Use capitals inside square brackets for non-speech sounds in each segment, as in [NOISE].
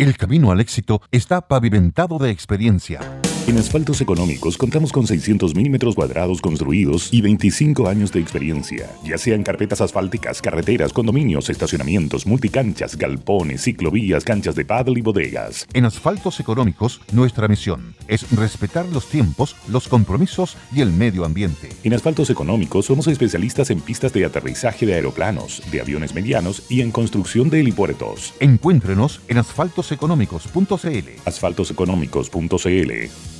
El camino al éxito está pavimentado de experiencia. En Asfaltos Económicos contamos con 600 milímetros cuadrados construidos y 25 años de experiencia, ya sean carpetas asfálticas, carreteras, condominios, estacionamientos, multicanchas, galpones, ciclovías, canchas de paddle y bodegas. En Asfaltos Económicos, nuestra misión es respetar los tiempos, los compromisos y el medio ambiente. En Asfaltos Económicos somos especialistas en pistas de aterrizaje de aeroplanos, de aviones medianos y en construcción de helipuertos. Encuéntrenos en asfaltoseconómicos.cl. Asfaltoseconómicos.cl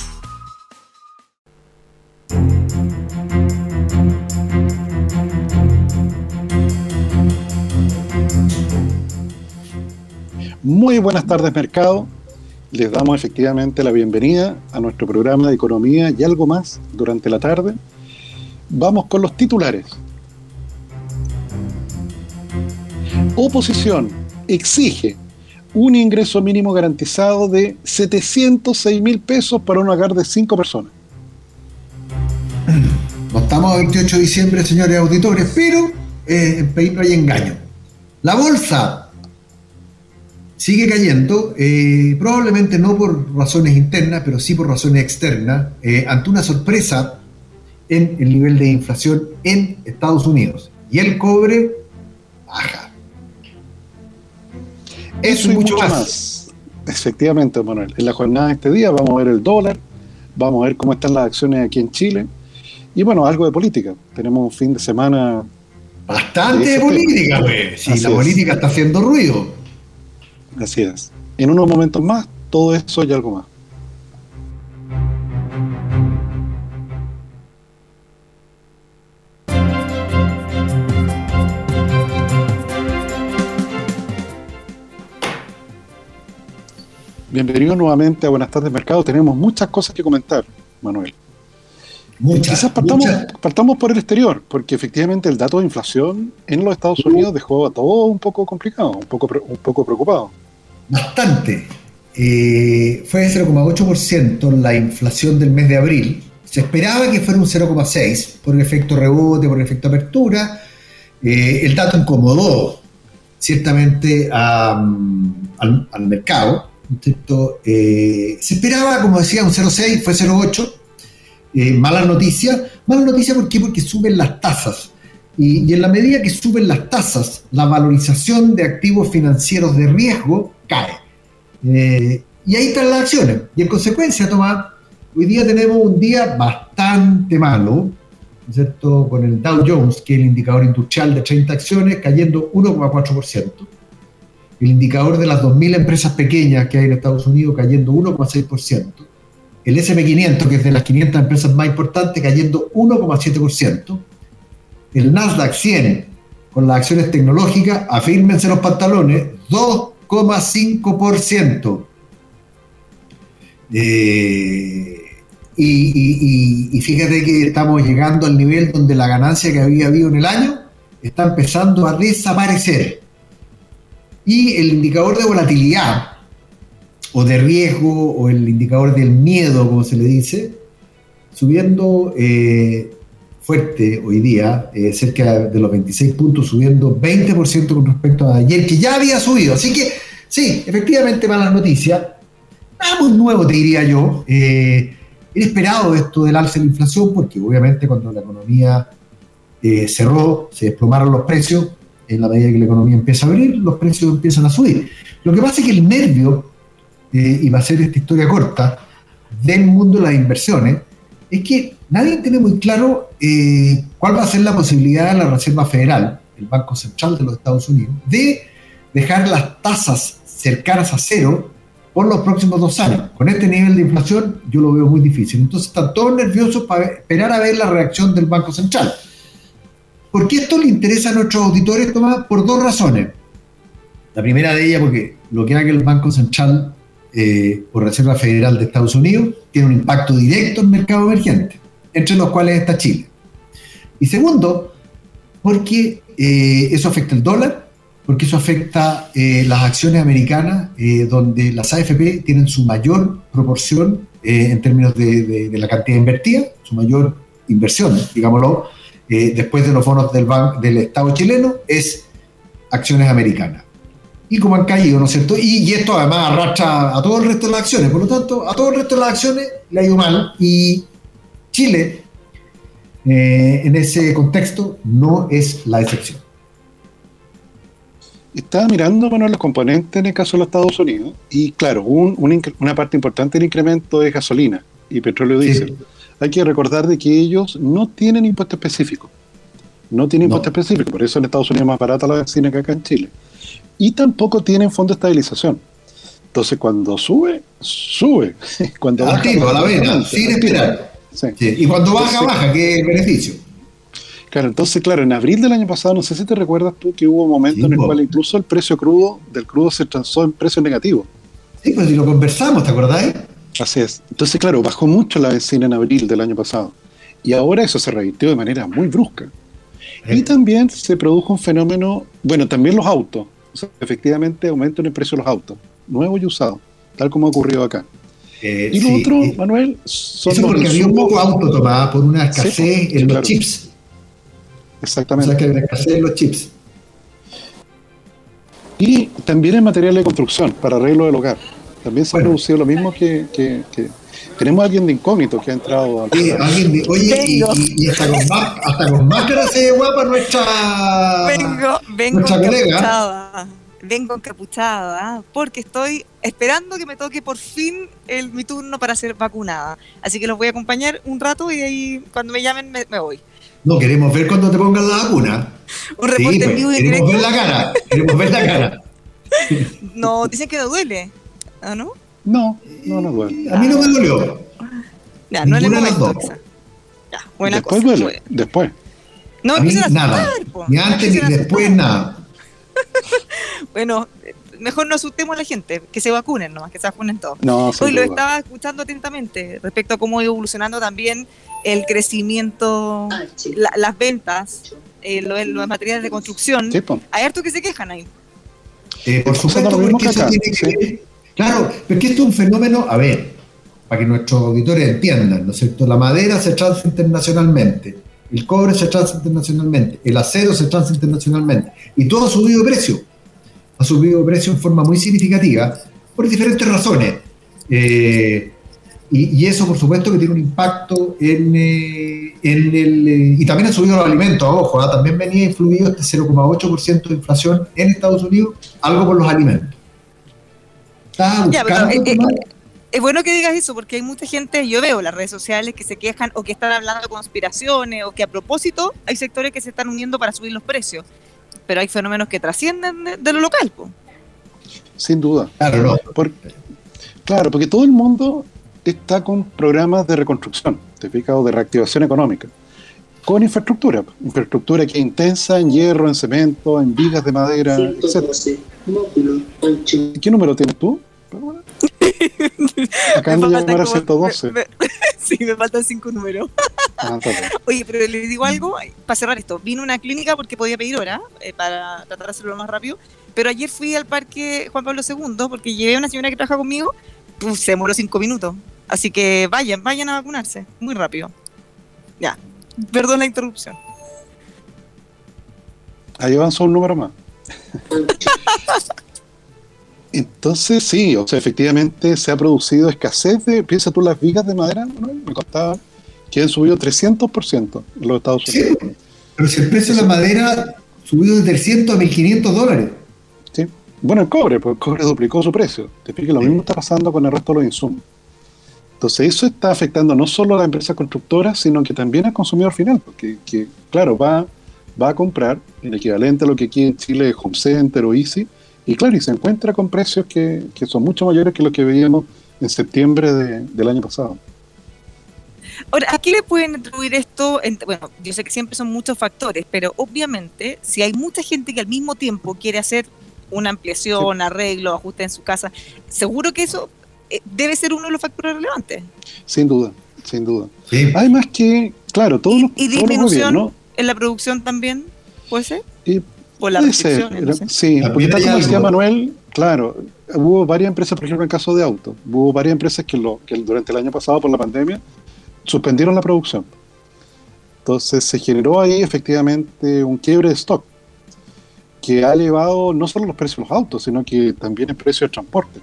Muy buenas tardes, mercado. Les damos efectivamente la bienvenida a nuestro programa de economía y algo más durante la tarde. Vamos con los titulares. Oposición exige un ingreso mínimo garantizado de 706 mil pesos para un hogar de cinco personas. Estamos a 28 de diciembre, señores auditores, pero eh, en país no hay engaño. La bolsa sigue cayendo, eh, probablemente no por razones internas, pero sí por razones externas, eh, ante una sorpresa en el nivel de inflación en Estados Unidos. Y el cobre baja. Eso, y mucho, más. Efectivamente, Manuel. En la jornada de este día vamos a ver el dólar, vamos a ver cómo están las acciones aquí en Chile y bueno, algo de política. Tenemos un fin de semana. Bastante de, política, güey. Si la política está haciendo ruido. Así es. En unos momentos más, todo eso y algo más. Bienvenido nuevamente a Buenas tardes Mercado. Tenemos muchas cosas que comentar, Manuel. Quizás partamos, por el exterior, porque efectivamente el dato de inflación en los Estados Unidos dejó a todo un poco complicado, un poco, un poco preocupado. Bastante. Eh, fue de 0,8% la inflación del mes de abril. Se esperaba que fuera un 0,6% por el efecto rebote, por el efecto apertura. Eh, el dato incomodó ciertamente al, mercado. Eh, se esperaba, como decía, un 0,6, fue 0,8 eh, mala noticia. Mala noticia ¿por porque suben las tasas. Y, en la medida que suben las tasas, la valorización de activos financieros de riesgo cae. Eh, y ahí están las acciones. Y en consecuencia, Tomás, hoy día tenemos un día bastante malo, ¿cierto? Con el Dow Jones, que es el indicador industrial de 30 acciones, cayendo 1,4%. El indicador de las 2.000 empresas pequeñas que hay en Estados Unidos cayendo 1,6% el SP500, que es de las 500 empresas más importantes, cayendo 1,7%. El Nasdaq 100, con las acciones tecnológicas, afírmense los pantalones, 2,5%. Eh, y, y, fíjate que estamos llegando al nivel donde la ganancia que había habido en el año está empezando a desaparecer. Y el indicador de volatilidad, o de riesgo o el indicador del miedo, como se le dice, subiendo eh, fuerte hoy día, eh, cerca de los 26 puntos, subiendo 20% con respecto a ayer, que ya había subido. Así que sí, efectivamente malas noticias. Nada muy nuevo, te diría yo. Eh, era esperado esto del alza de la inflación, porque obviamente cuando la economía cerró, se desplomaron los precios, en la medida que la economía empieza a abrir, los precios empiezan a subir. Lo que pasa es que el nervio eh, y va a ser esta historia corta, del mundo de las inversiones, es que nadie tiene muy claro eh, cuál va a ser la posibilidad de la Reserva Federal, el Banco Central de los Estados Unidos, de dejar las tasas cercanas a cero por los próximos dos años. Con este nivel de inflación yo lo veo muy difícil. Entonces están todos nerviosos para esperar a ver la reacción del Banco Central. ¿Por qué esto le interesa a nuestros auditores, Tomás? Por dos razones. La primera de ellas porque lo que haga el Banco Central eh, o Reserva Federal de Estados Unidos tiene un impacto directo en el mercado emergente, entre los cuales está Chile. Y segundo, porque eh, eso afecta el dólar, porque eso afecta eh, las acciones americanas, eh, donde las AFP tienen su mayor proporción en términos de, la cantidad invertida, su mayor inversión, digámoslo, después de los bonos del, del Estado chileno, es acciones americanas y como han caído, ¿no es cierto? Y, esto además arrastra a todo el resto de las acciones, por lo tanto, a todo el resto de las acciones le ha ido mal y Chile, eh, en ese contexto, no es la excepción. Estaba mirando bueno, los componentes en el caso de los Estados Unidos y claro, una parte importante del incremento es gasolina y petróleo diésel. Hay que recordar de que ellos no tienen impuesto específico. No tienen impuesto específico, por eso en Estados Unidos es más barata la gasolina que acá en Chile y tampoco tienen fondo de estabilización. Entonces, cuando sube, sube. [LAUGHS] Cuando baja, a la vena, sin esperar. Y cuando baja, baja, que es beneficio. Claro, entonces, claro, en abril del año pasado, no sé si te recuerdas tú que hubo un momento en el cual incluso el precio crudo del crudo se transó en precio negativo. Sí, pues si lo conversamos, ¿te acordáis? Así es. Entonces, claro, bajó mucho la benzina en abril del año pasado. Y ahora eso se revirtió de manera muy brusca. Y también se produjo un fenómeno, bueno, también los autos efectivamente aumentan el precio de los autos, nuevos y usados, tal como ha ocurrido acá. Eh, y lo otro, eh, Manuel, son eso porque había un poco auto tomada por una escasez en los chips. Exactamente. O sea que hay una escasez en los chips. Y también en material de construcción, para arreglo del hogar. También se ha producido lo mismo que, que, tenemos a alguien de incógnito que ha entrado Oye, oye y, y, hasta, con hasta con máscara se ve guapa nuestra. Vengo, vengo encapuchada. Vengo encapuchada, porque estoy esperando que me toque por fin el, mi turno para ser vacunada. Así que los voy a acompañar un rato y ahí cuando me llamen me, voy. No, queremos ver cuando te pongan la vacuna. Un reporte en pues, vivo y Queremos ver la cara, queremos ver la cara. [LAUGHS] No, dicen que no duele. ¿Ah, no? No, no, no duele. A mí no me dolió. Ya, no le momento, Ya, buena después cosa. duele, después. No, a mí nada. Ni antes ni después nada. [LAUGHS] bueno, mejor no asustemos a la gente, que se vacunen nomás, que se vacunen todos. No, Hoy lo estaba escuchando atentamente respecto a cómo ha ido evolucionando también el crecimiento, las ventas, eh, los, materiales de construcción. Sí, Hay harto que se quejan ahí. Eh, por supuesto, porque eso tiene que ver Claro, porque esto es un fenómeno, a ver, para que nuestros auditores entiendan, ¿no es cierto? La madera se transa internacionalmente, el cobre se transa internacionalmente, el acero se transa internacionalmente, y todo ha subido de precio. Ha subido de precio en forma muy significativa por diferentes razones. Eh, y, eso, por supuesto, que tiene un impacto en, eh, en el. Eh, y también ha subido los alimentos, ojo, ¿ah? también venía influido este 0,8% de inflación en Estados Unidos, algo por los alimentos. Eh, eh, es bueno que digas eso porque hay mucha gente, yo veo las redes sociales que se quejan o que están hablando de conspiraciones o que a propósito hay sectores que se están uniendo para subir los precios, pero hay fenómenos que trascienden de, lo local. Sin duda. Claro, no. claro, porque todo el mundo está con programas de reconstrucción, ¿te fijas? de reactivación económica, con infraestructura, infraestructura que es intensa en hierro, en cemento, en vigas de madera, etc. ¿Qué número tienes tú? Acá me llamar a 112. sí, me faltan cinco números. Ah, [LAUGHS] Oye, pero le digo algo, para cerrar esto, vino a una clínica porque podía pedir hora, eh, para tratar de hacerlo más rápido, pero ayer fui al parque Juan Pablo II porque llevé a una señora que trabaja conmigo, pues, se demoró cinco minutos. Así que vayan, vayan a vacunarse, muy rápido. Ya, perdón la interrupción. Ahí avanzó un número más. [LAUGHS] Entonces, sí, o sea, efectivamente se ha producido escasez de, piensa tú, las vigas de madera, me contaba que han subido 300% en los Estados Unidos. pero si el precio de la madera subió de 300 a 1.500 dólares. Sí, bueno, el cobre, pues el cobre duplicó su precio. Te explico, lo mismo está pasando con el resto de los insumos. Entonces, eso está afectando no solo a la empresa constructora, sino que también al consumidor final, porque, que, claro, va, va a comprar el equivalente a lo que aquí en Chile es Home Center o Easy, y claro, y se encuentra con precios que, son mucho mayores que lo que veíamos en septiembre del año pasado. Ahora, ¿a qué le pueden atribuir esto? Bueno, yo sé que siempre son muchos factores, pero obviamente, si hay mucha gente que al mismo tiempo quiere hacer una ampliación, arreglo, ajuste en su casa. Seguro que eso eh, debe ser uno de los factores relevantes. Sin duda, sin duda. Además que, claro, todos los, ¿Y disminución en la producción también puede ser? Por la puede ser, sí, porque tal como decía Manuel, claro, hubo varias empresas, por ejemplo, en caso de auto, hubo varias empresas que, lo, que durante el año pasado, por la pandemia, suspendieron la producción. Entonces se generó ahí efectivamente un quiebre de stock que ha elevado no solo los precios de los autos, sino que también el precio del transporte.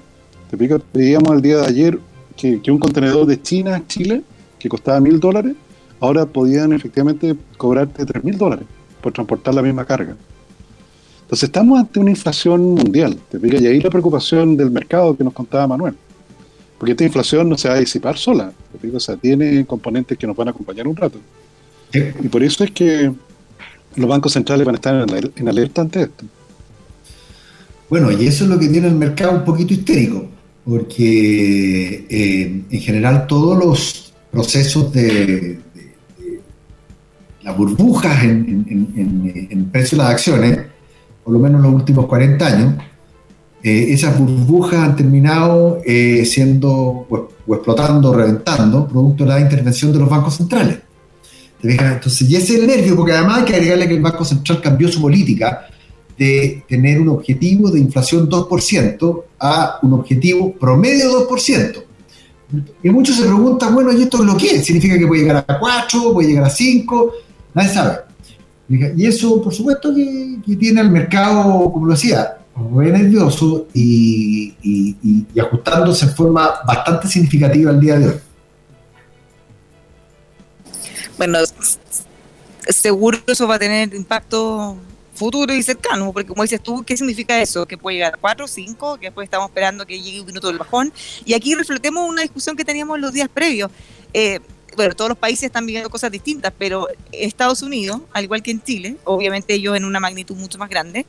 Te pico, veíamos el día de ayer que, un contenedor de China a Chile, que costaba mil dólares, ahora podían efectivamente cobrarte tres mil dólares por transportar la misma carga. Entonces estamos ante una inflación mundial, ¿te y ahí la preocupación del mercado que nos contaba Manuel. Porque esta inflación no se va a disipar sola, ¿te o sea, tiene componentes que nos van a acompañar un rato. Y por eso es que los bancos centrales van a estar en, alerta ante esto. Bueno, y eso es lo que tiene el mercado un poquito histérico, porque eh, en general todos los procesos de, las burbujas en, en, en, precio de las acciones, por lo menos en los últimos 40 años, eh, esas burbujas han terminado eh, siendo o, o explotando, reventando, producto de la intervención de los bancos centrales. Entonces, y ese es el nervio, porque además hay que agregarle que el Banco Central cambió su política de tener un objetivo de inflación 2% a un objetivo promedio 2%. Y muchos se preguntan, bueno, ¿y esto es lo que? ¿Significa que puede llegar a 4, puede llegar a 5? Nadie sabe. Y eso, por supuesto, que, tiene al mercado, como lo decía, muy nervioso y, ajustándose en forma bastante significativa al día de hoy. bueno, seguro eso va a tener impacto futuro y cercano, porque como dices tú, ¿qué significa eso? Que puede llegar a 4 o 5, que después estamos esperando que llegue un minuto del bajón. Y aquí reflotemos una discusión que teníamos los días previos. Eh, bueno, todos los países están viviendo cosas distintas, pero Estados Unidos, al igual que en Chile, obviamente ellos en una magnitud mucho más grande,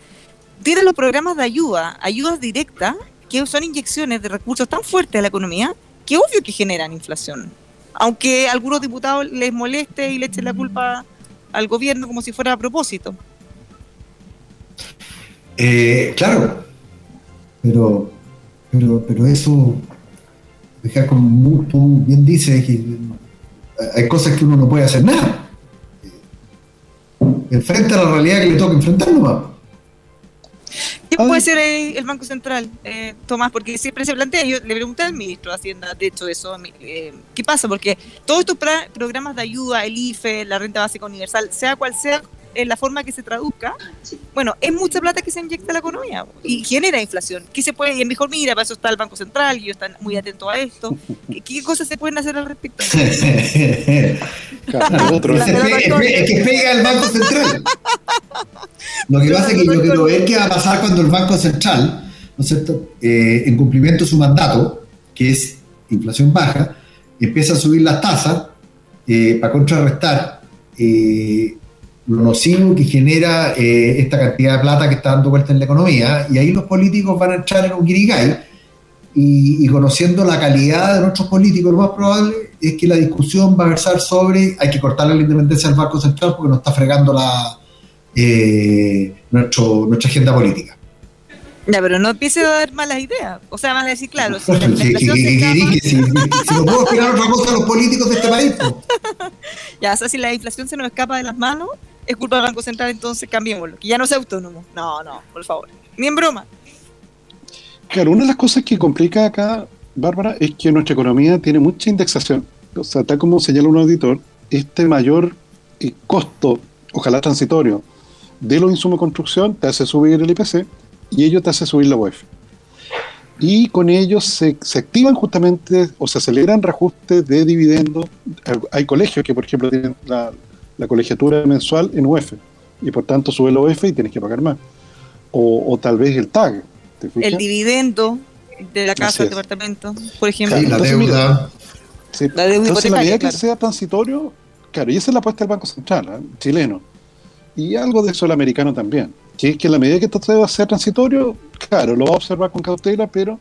tienen los programas de ayuda, ayudas directas, que son inyecciones de recursos tan fuertes a la economía, que obvio que generan inflación aunque a algunos diputados les moleste y le echen la culpa al gobierno como si fuera a propósito. Eh, claro, pero, pero, pero eso, deja como tú bien dices, hay cosas que uno no puede hacer nada. Enfrenta la realidad que le toca enfrentar nomás. ¿Qué puede ser el, Banco Central, eh, Tomás? Porque siempre se plantea, yo le pregunté al ministro de Hacienda, de hecho, eso, eh, ¿qué pasa? Porque todos estos programas de ayuda, el IFE, la renta básica universal, sea cual sea en la forma que se traduzca, bueno, es mucha plata que se inyecta a la economía y genera inflación. ¿Qué se puede? Y es mejor, mira, para eso está el Banco Central, y ellos están muy atentos a esto. ¿Qué, cosas se pueden hacer al respecto? [LAUGHS] es, que, pega el Banco Central. Lo que pasa es que yo quiero ver qué va a pasar cuando el Banco Central, ¿no es cierto?, eh, en cumplimiento de su mandato, que es inflación baja, empieza a subir las tasas eh, para contrarrestar eh, lo nocivo que genera eh, esta cantidad de plata que está dando vuelta en la economía, y ahí los políticos van a entrar en un guirigay, y, conociendo la calidad de nuestros políticos, lo más probable es que la discusión va a versar sobre hay que cortarle la independencia al Banco Central porque nos está fregando la, eh, nuestro, nuestra agenda política. Ya, pero no empiece a dar malas ideas. O sea, van a decir, claro, si, la [LAUGHS] si, no puedo esperar otra cosa a los políticos de este país. [LAUGHS] Ya, o sea, si la inflación se nos escapa de las manos, es culpa del Banco Central, entonces cambiémoslo, que ya no sea autónomo. No, no, por favor. Ni en broma. Claro, una de las cosas que complica acá, Bárbara, es que nuestra economía tiene mucha indexación. O sea, tal como señala un auditor, este mayor eh, costo, ojalá transitorio, de los insumos de construcción te hace subir el IPC y ello te hace subir la UEF. Y con ellos se, se, activan justamente o se aceleran reajustes de dividendos. Hay colegios que, por ejemplo, tienen la, la colegiatura mensual en UF y por tanto sube el OF y tienes que pagar más. O, tal vez el TAG. el dividendo de la casa del departamento, por ejemplo. la deuda. la deuda entonces, la medida que sea transitorio, claro, y esa es la apuesta del Banco Central, ¿eh? chileno. Y algo de eso el americano también. Que es que la medida que esto va a ser transitorio, claro, lo va a observar con cautela, pero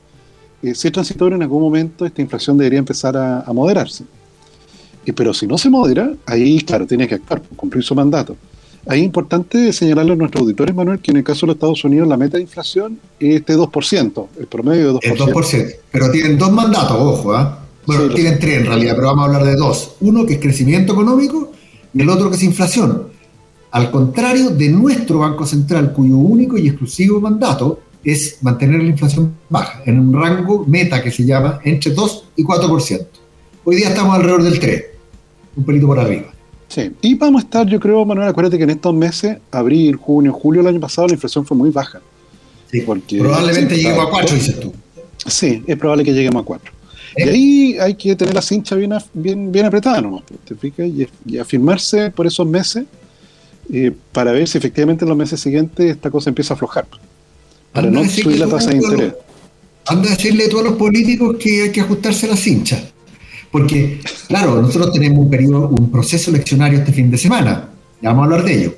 eh, si es transitorio, en algún momento esta inflación debería empezar a moderarse pero si no se modera, ahí, claro, tiene que actuar, cumplir su mandato. Ahí es importante señalarle a nuestros auditores, Manuel, que en el caso de los Estados Unidos la meta de inflación es de 2%, el promedio de 2%. El 2%, pero tienen dos mandatos, ojo, ¿ah? Bueno, tienen tres en realidad, pero vamos a hablar de dos. Uno que es crecimiento económico y el otro que es inflación. Al contrario de nuestro Banco Central, cuyo único y exclusivo mandato es mantener la inflación baja, en un rango meta que se llama entre 2 y 4%. Hoy día estamos alrededor del 3, un pelito por arriba. Sí, y vamos a estar, yo creo, Manuel, acuérdate que en estos meses, abril, junio, julio del año pasado, la inflación fue muy baja. Sí, porque probablemente lleguemos a 4, dices tú. Sí, es probable que lleguemos a 4. Y ¿Eh? ahí hay que tener la cincha bien, bien, bien apretada nomás, ¿te fijas? Y, afirmarse por esos meses eh, para ver si efectivamente en los meses siguientes esta cosa empieza a aflojar. Para no subir la tasa de interés. Anda a decirle a todos los políticos que hay que ajustarse la cincha. Porque, claro, nosotros tenemos un periodo, un proceso eleccionario este fin de semana, ya vamos a hablar de ello,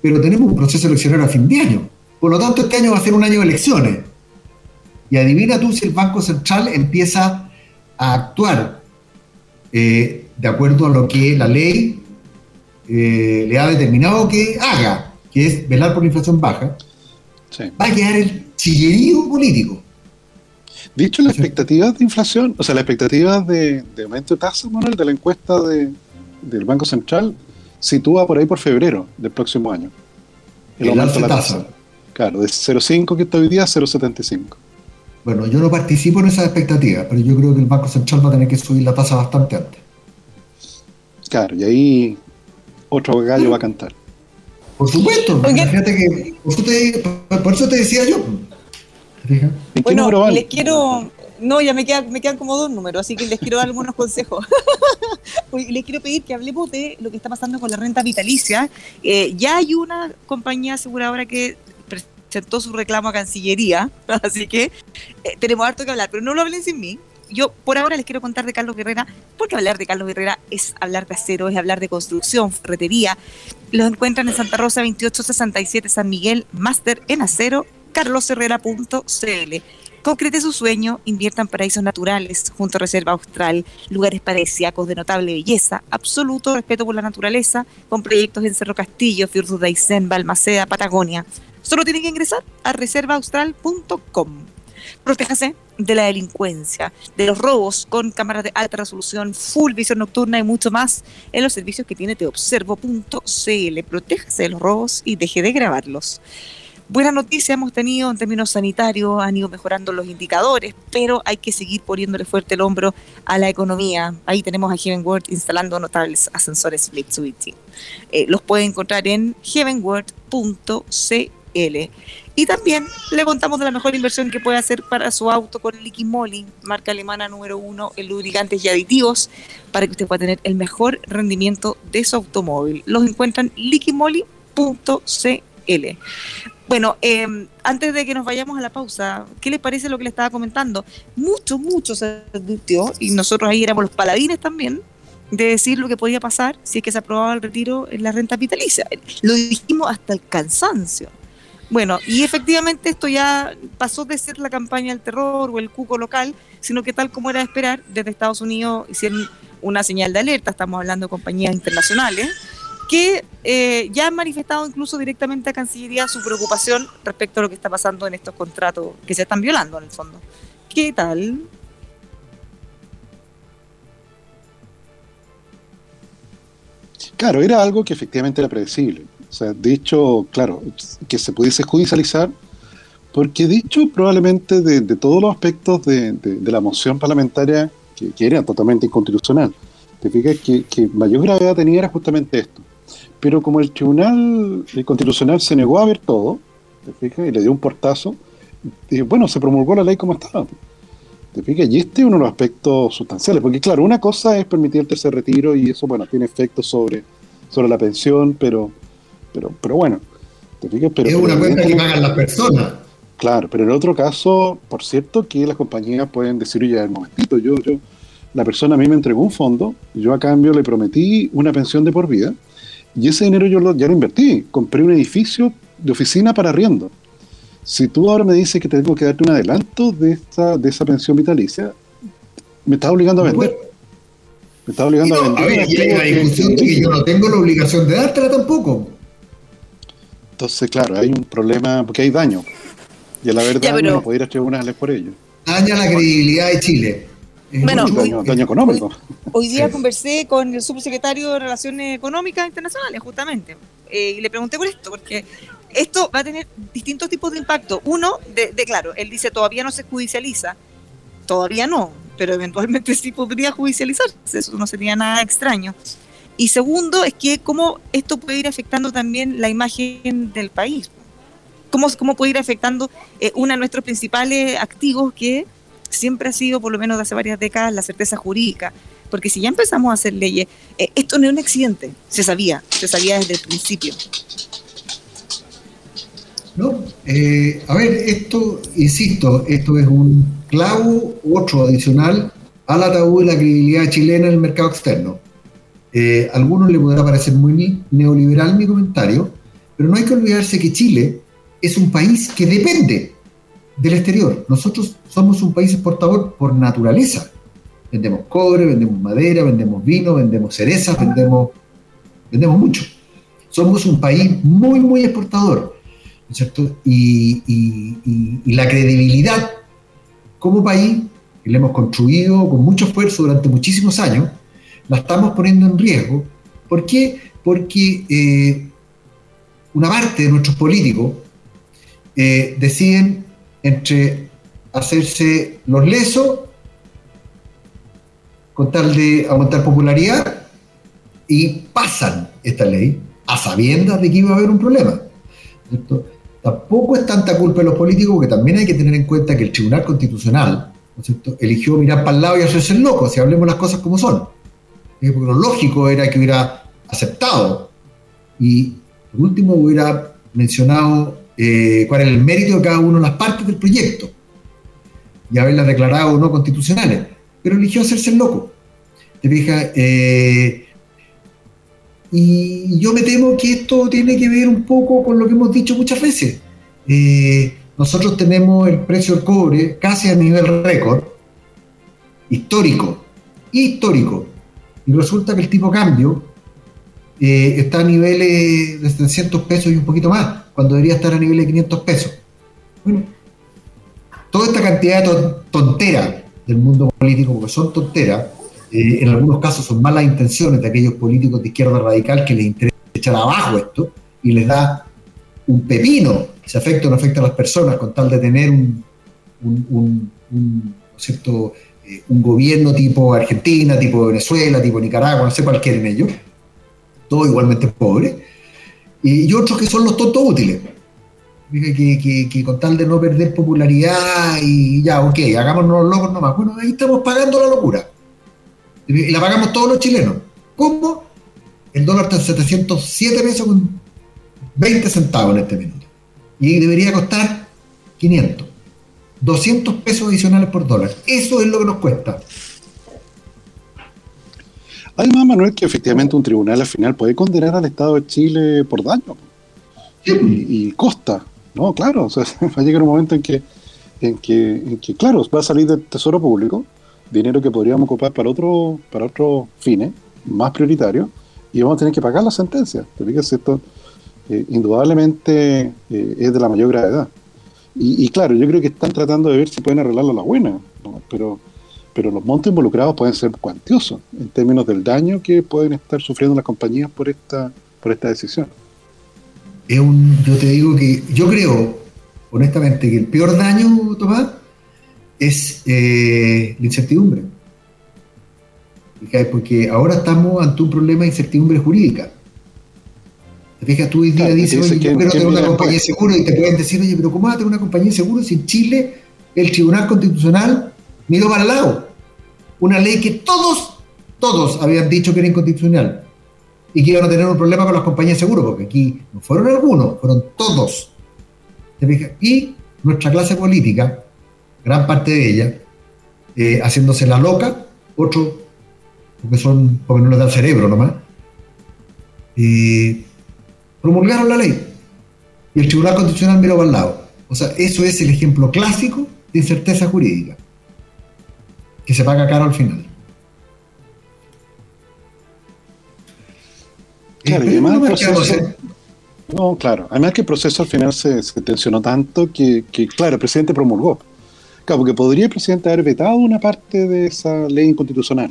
pero tenemos un proceso eleccionario a fin de año. Por lo tanto, este año va a ser un año de elecciones. Y adivina tú si el Banco Central empieza a actuar eh, de acuerdo a lo que la ley eh, le ha determinado que haga, que es velar por la inflación baja, va a quedar el chillerío político. Dicho, la expectativa de inflación, o sea, la expectativa de, aumento de tasa, Manuel, de la encuesta del Banco Central, sitúa por ahí por febrero del próximo año. El, aumento de la tasa. Claro, de 0,5 que está hoy día a 0,75. Bueno, yo no participo en esa expectativa, pero yo creo que el Banco Central va a tener que subir la tasa bastante antes. Claro, y ahí otro gallo va a cantar. Por supuesto, fíjate que por eso te decía yo, bueno, les quiero. No, ya me quedan, me quedan como dos números, así que les quiero dar algunos consejos. [LAUGHS] les quiero pedir que hablemos de lo que está pasando con la renta vitalicia. Eh, ya hay una compañía aseguradora que presentó su reclamo a Cancillería, [LAUGHS] así que eh, tenemos harto que hablar, pero no lo hablen sin mí. Yo por ahora les quiero contar de Carlos Guerrera, porque hablar de Carlos Guerrera es hablar de acero, es hablar de construcción, ferretería. Los encuentran en Santa Rosa 2867 San Miguel, máster en acero carlosherrera.cl. Concrete su sueño, invierta en paraísos naturales, junto a Reserva Austral, lugares paradisíacos de notable belleza, absoluto respeto por la naturaleza, con proyectos en Cerro Castillo, Fiordudaisen, Balmaceda, Patagonia. Solo tienen que ingresar a reservaaustral.com. Protéjase de la delincuencia, de los robos con cámaras de alta resolución, full visión nocturna y mucho más en los servicios que tiene teobservo.cl. Protéjase de los robos y deje de grabarlos. Buena noticia hemos tenido en términos sanitarios, han ido mejorando los indicadores, pero hay que seguir poniéndole fuerte el hombro a la economía. Ahí tenemos a Heavenward instalando notables ascensores Switching. Eh, los puede encontrar en heavenward.cl. Y también le contamos de la mejor inversión que puede hacer para su auto con Liqui Moly, marca alemana número uno en lubricantes y aditivos, para que usted pueda tener el mejor rendimiento de su automóvil. Los encuentran en liquimoly.cl. Bueno, em, antes de que nos vayamos a la pausa, ¿qué les parece lo que le estaba comentando? Mucho, mucho se advirtió, y nosotros ahí éramos los paladines también, de decir lo que podía pasar si es que se aprobaba el retiro en la renta vitalicia. Lo dijimos hasta el cansancio. Bueno, y efectivamente esto ya pasó de ser la campaña del terror o el cuco local, sino que tal como era de esperar, desde Estados Unidos hicieron una señal de alerta, estamos hablando de compañías internacionales, que eh, ya han manifestado incluso directamente a Cancillería su preocupación respecto a lo que está pasando en estos contratos que se están violando en el fondo. ¿Qué tal? Claro, era algo que efectivamente era predecible. O sea, de hecho, claro, que se pudiese judicializar, porque dicho probablemente de, todos los aspectos de, la moción parlamentaria que, era totalmente inconstitucional, te fijas que, que mayor gravedad tenía era justamente esto pero como el Tribunal Constitucional se negó a ver todo, ¿te fijas? Y le dio un portazo, y bueno, se promulgó la ley como estaba. ¿Te fijas? Y este es uno de los aspectos sustanciales, porque claro, una cosa es permitir el tercer retiro y eso, bueno, tiene efectos sobre, sobre la pensión, pero, pero, pero bueno, ¿te fijas? Pero, es una cuenta que pagan las personas. Claro, pero en otro caso, por cierto, que las compañías pueden decir, oye, un momentito, yo, yo, la persona a mí me entregó un fondo, yo a cambio le prometí una pensión de por vida, y ese dinero yo lo, ya lo invertí. Compré un edificio de oficina para arriendo. Si tú ahora me dices que tengo que darte un adelanto de esa, de esa pensión vitalicia, me estás obligando a vender. Me estás obligando a vender. A ver, hay que yo no tengo la obligación de dártela tampoco. Entonces, claro, hay un problema porque hay daño. Y a la verdad no puede ir a tribunales por ello. Daña la credibilidad de Chile. Bueno, daño, económico. Hoy, día conversé con el subsecretario de Relaciones Económicas Internacionales, justamente, eh, y le pregunté por esto, porque esto va a tener distintos tipos de impacto. Uno, de, de, claro, él dice todavía no se judicializa, todavía no, pero eventualmente [LAUGHS] sí podría judicializarse, eso no sería nada extraño. Y segundo, es que cómo esto puede ir afectando también la imagen del país. Cómo, cómo puede ir afectando eh, uno de nuestros principales activos que siempre ha sido, por lo menos de hace varias décadas, la certeza jurídica. Porque si ya empezamos a hacer leyes, eh, esto no es un accidente, se sabía, se sabía desde el principio. No, eh, a ver, esto, insisto, esto es un clavo, otro adicional al ataúd de la credibilidad chilena en el mercado externo. Eh, a algunos le podrá parecer muy neoliberal mi comentario, pero no hay que olvidarse que Chile es un país que depende del exterior. Nosotros somos un país exportador por naturaleza. Vendemos cobre, vendemos madera, vendemos vino, vendemos cerezas, vendemos, vendemos mucho. Somos un país muy, muy exportador. cierto? Y, la credibilidad como país, que le hemos construido con mucho esfuerzo durante muchísimos años, la estamos poniendo en riesgo. ¿Por qué? Porque eh, una parte de nuestros políticos eh, deciden entre hacerse los lesos con tal de aumentar popularidad y pasan esta ley a sabiendas de que iba a haber un problema. Tampoco es tanta culpa de los políticos, porque también hay que tener en cuenta que el Tribunal Constitucional eligió mirar para el lado y hacerse el loco, si hablemos las cosas como son. Lo lógico era que hubiera aceptado y por último hubiera mencionado eh, cuál era el mérito de cada una de las partes del proyecto y haberlas declarado no constitucionales, pero eligió hacerse el loco. ¿Te fijas? Eh, y yo me temo que esto tiene que ver un poco con lo que hemos dicho muchas veces. Eh, nosotros tenemos el precio del cobre casi a nivel récord, histórico, histórico. Y resulta que el tipo cambio eh, está a niveles de 700 pesos y un poquito más, cuando debería estar a niveles de 500 pesos. Bueno, toda esta cantidad de tonteras del mundo político, porque son tonteras, eh, en algunos casos son malas intenciones de aquellos políticos de izquierda radical que les interesa echar abajo esto y les da un pepino si afecta o no afecta a las personas con tal de tener un, un, cierto, eh, un gobierno tipo Argentina, tipo Venezuela, tipo Nicaragua, no sé cuál quieren ellos, todo igualmente pobre, y, otros que son los tontos útiles, que, que, con tal de no perder popularidad y ya, ok, hagámonos los locos nomás. Bueno, ahí estamos pagando la locura. Y la pagamos todos los chilenos. ¿Cómo? El dólar está en 707 pesos con 20 centavos en este minuto. Y debería costar 500. 200 pesos adicionales por dólar. Eso es lo que nos cuesta. Además, Manuel, que efectivamente un tribunal al final puede condenar al Estado de Chile por daño. Y, costa, ¿no? Claro, o sea, [LAUGHS] va a llegar un momento en que, en que, en que, claro, va a salir del tesoro público dinero que podríamos ocupar para otro, para otros fines más prioritarios y vamos a tener que pagar la sentencia. ¿Te fijas? Esto eh, indudablemente eh, es de la mayor gravedad. Y, claro, yo creo que están tratando de ver si pueden arreglarlo a la buena, pero, pero los montos involucrados pueden ser cuantiosos en términos del daño que pueden estar sufriendo las compañías por esta, por esta decisión. Es un, yo te digo que yo creo, honestamente, que el peor daño, Tomás, es eh, la incertidumbre. Porque ahora estamos ante un problema de incertidumbre jurídica. Te fijas, tú hoy día dices, oye, yo quiero tener una compañía de seguro y te pueden decir, oye, pero ¿cómo vas a tener una compañía de seguro si en Chile el Tribunal Constitucional miró para el lado? Una ley que todos, todos habían dicho que era inconstitucional y que iban a tener un problema con las compañías de seguro, porque aquí no fueron algunos, fueron todos. Y nuestra clase política gran parte de ella, eh, haciéndose la loca, otros porque son porque no les da el cerebro nomás, promulgaron la ley. Y el Tribunal Constitucional miró para el lado. O sea, eso es el ejemplo clásico de incerteza jurídica, que se paga caro al final. Claro, y además, No, claro. Además que el proceso al final se, tensionó tanto que, que, claro, el presidente promulgó. Claro, porque podría el presidente haber vetado una parte de esa ley inconstitucional.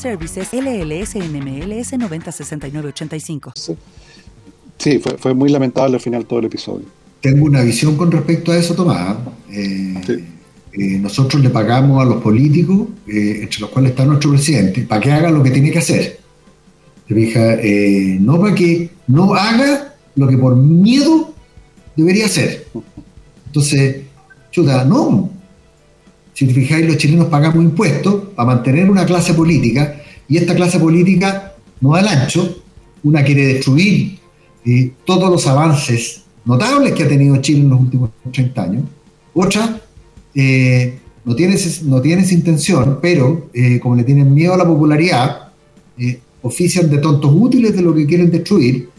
Services LLS NMLS 906985. Sí, fue, fue, muy lamentable al final todo el episodio. Tengo una visión con respecto a eso, Tomás. Eh, eh, nosotros le pagamos a los políticos, eh, entre los cuales está nuestro presidente, para que haga lo que tiene que hacer. ¿Te fijas? no para que no haga lo que por miedo debería hacer. Entonces, chuta, no, si te fijáis, los chilenos pagamos impuestos para mantener una clase política y esta clase política no da el ancho, una quiere destruir eh, todos los avances notables que ha tenido Chile en los últimos 30 años, otra eh, no, tiene, no intención, pero eh, como le tienen miedo a la popularidad, ofician de tontos útiles de lo que quieren destruir,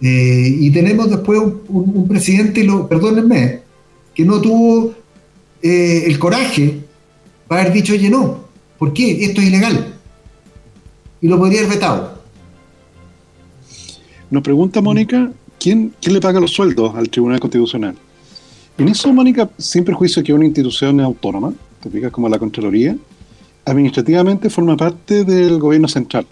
y tenemos después un, presidente, lo, perdónenme, que no tuvo eh, el coraje para haber dicho, oye, no, ¿por qué? Esto es ilegal. Y lo podría haber vetado. Nos pregunta Mónica, ¿quién, ¿quién le paga los sueldos al Tribunal Constitucional? En eso, Mónica, sin perjuicio que una institución autónoma, te fijas como la Contraloría, administrativamente forma parte del gobierno central.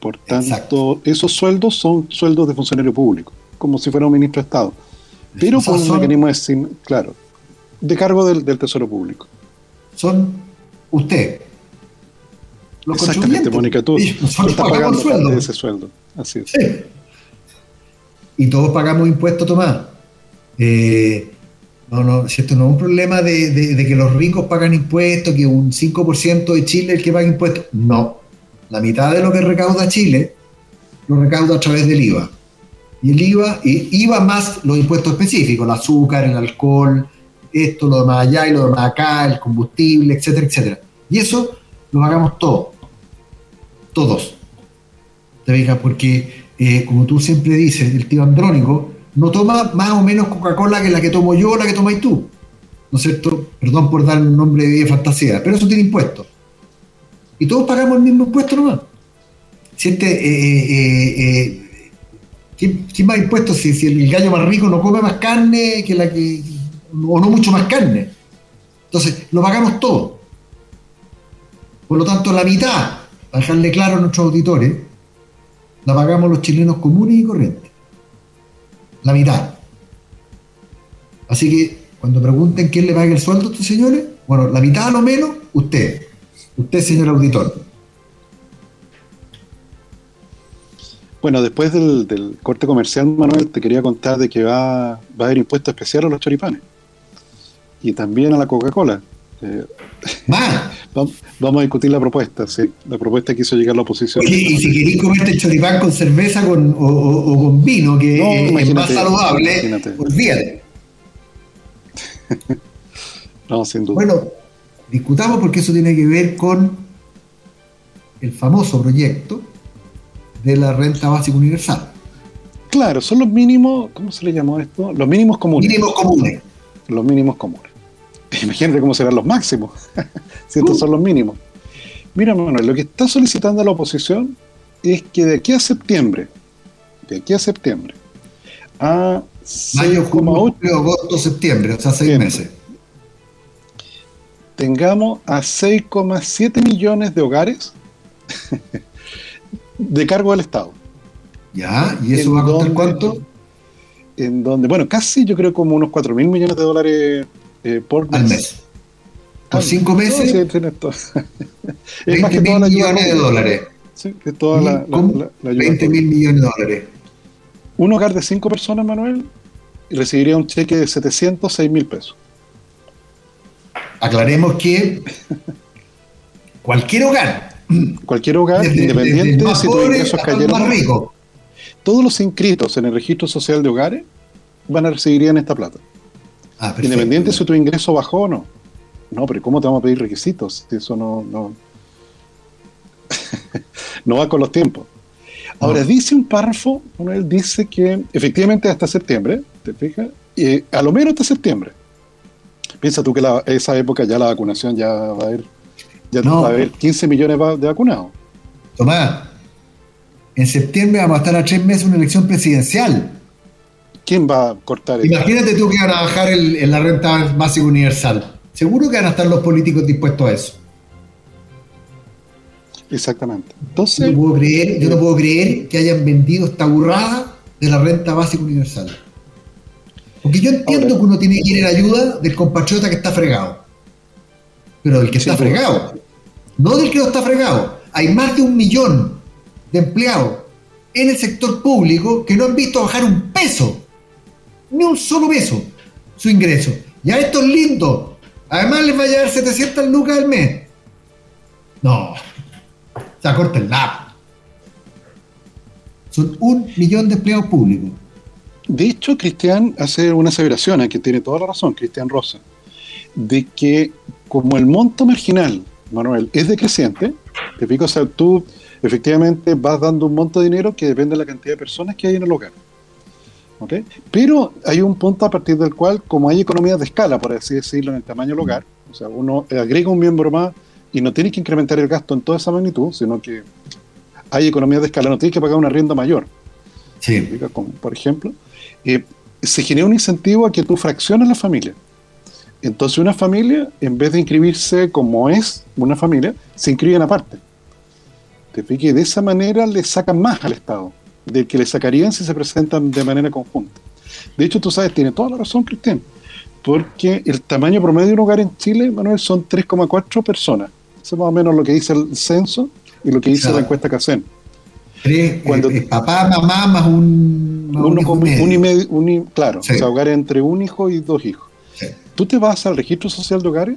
Por tanto, esos sueldos son sueldos de funcionario público, como si fuera un ministro de Estado. Pero por un mecanismo de, claro, de cargo del, Tesoro Público. Son usted. Los Exactamente, Mónica, tú, estás pagando sueldo. de ese sueldo. Así es. Sí. Y todos pagamos impuestos, Tomás. Eh, no, no, si esto no es un problema de, que los ricos pagan impuestos, que un 5% de Chile es el que paga impuestos. No. La mitad de lo que recauda Chile lo recauda a través del IVA. Y el IVA, y IVA más los impuestos específicos, el azúcar, el alcohol, esto, lo demás allá y lo demás acá, el combustible, etcétera, etcétera. Y eso lo pagamos todos. Todos. ¿Te fijas? Porque, eh, como tú siempre dices, el tío Andrónico no toma más o menos Coca-Cola que la que tomo yo o la que tomáis tú. ¿No es cierto? Perdón por dar un nombre de fantasía, pero eso tiene impuestos. Y todos pagamos el mismo impuesto nomás. Si este, eh, eh, ¿quién, más impuestos si el gallo más rico no come más carne que la que, o no mucho más carne. Entonces, lo pagamos todo. Por lo tanto, la mitad, para dejarle claro a nuestros auditores, la pagamos los chilenos comunes y corrientes. La mitad. Así que, cuando pregunten quién le paga el sueldo a estos señores, bueno, la mitad a lo menos, usted. Usted, señor auditor. Bueno, después del, corte comercial, Manuel, te quería contar de que va, va a haber impuesto especial a los choripanes y también a la Coca-Cola. Eh, [LAUGHS] vamos, a discutir la propuesta, sí. La propuesta que hizo llegar la oposición. y si queréis comerte choripán con cerveza con, o, con vino, que es más saludable, olvídate. [LAUGHS] no, sin duda. Bueno, discutamos porque eso tiene que ver con el famoso proyecto de la renta básica universal. Claro, son los mínimos, ¿cómo se le llamó esto? Los mínimos comunes. Mínimos comunes. Los mínimos comunes. [LAUGHS] Imagínate cómo serán los máximos, [LAUGHS] si estos son los mínimos. Mira, Manuel, lo que está solicitando la oposición es que de aquí a septiembre, de aquí a septiembre, a Mayo, junio, agosto, septiembre, o sea, seis meses. Tengamos a 6,7 millones de hogares [LAUGHS] de cargo del Estado. Ya, ¿y eso va a costar cuánto? En donde, bueno, casi yo creo como unos 4 mil millones de dólares eh, por mes. Al mes. Por cinco meses. Sí, es [LAUGHS] más que toda la millones de dólares. Sí, que toda la, la, 20 mil millones de dólares. Un hogar de cinco personas, Manuel, recibiría un cheque de 706 mil pesos. Aclaremos que [LAUGHS] cualquier hogar. Cualquier hogar, independiente si tu ingresos cayeron. Más rico. todos los inscritos en el registro social de hogares van a recibir esta plata. Ah, Independiente si tu ingreso bajó o no. No, pero ¿cómo te vamos a pedir requisitos? Eso no, no, [LAUGHS] no va con los tiempos. Ahora, dice un párrafo, él dice que efectivamente hasta septiembre, ¿te fijas? Y a lo menos hasta septiembre. Piensa tú que la, esa época ya la vacunación ya va a haber, ya va a haber 15 millones de vacunados. Tomás, en septiembre vamos a estar a tres meses una elección presidencial. ¿Quién va a cortar eso? Imagínate tú que van a bajar en la renta básica universal. Seguro que van a estar los políticos dispuestos a eso. Exactamente. Entonces, yo no puedo creer, yo no puedo creer que hayan vendido esta burrada de la renta básica universal. Porque yo entiendo que uno tiene que ir en ayuda del compatriota que está fregado. Pero del que está fregado. No del que no está fregado. Hay más de un millón de empleados en el sector público que no han visto bajar un peso. Ni un solo peso su ingreso. Ya esto es lindo. Además les va a llevar 700 lucas al mes. No, sea, corta el Son un millón de empleados públicos. De hecho, Cristian hace una aseveración, que tiene toda la razón, Cristian Rosa, de que como el monto marginal, Manuel, es decreciente, te pico, o sea, tú efectivamente vas dando un monto de dinero que depende de la cantidad de personas que hay en el hogar. ¿Okay? Pero hay un punto a partir del cual, como hay economías de escala, por así decirlo, en el tamaño del hogar, o sea, uno agrega un miembro más y no tienes que incrementar el gasto en toda esa magnitud, sino que hay economías de escala, no tienes que pagar una rienda mayor. Sí. por ejemplo, eh, se genera un incentivo a que tú fracciones la familia. Entonces una familia, en vez de inscribirse como es una familia, se inscriben aparte. Te de esa manera le sacan más al Estado, del que le sacarían si se presentan de manera conjunta. De hecho, tú sabes, tiene toda la razón, Cristian, porque el tamaño promedio de un hogar en Chile, Manuel, son 3,4 personas. Eso es más o menos lo que dice el censo y lo que dice la encuesta CACEN. Tres, Cuando, eh, papá, mamá, más un, uno un, y medio, claro, o sea, hogares entre un hijo y dos hijos. Tú te vas al registro social de hogares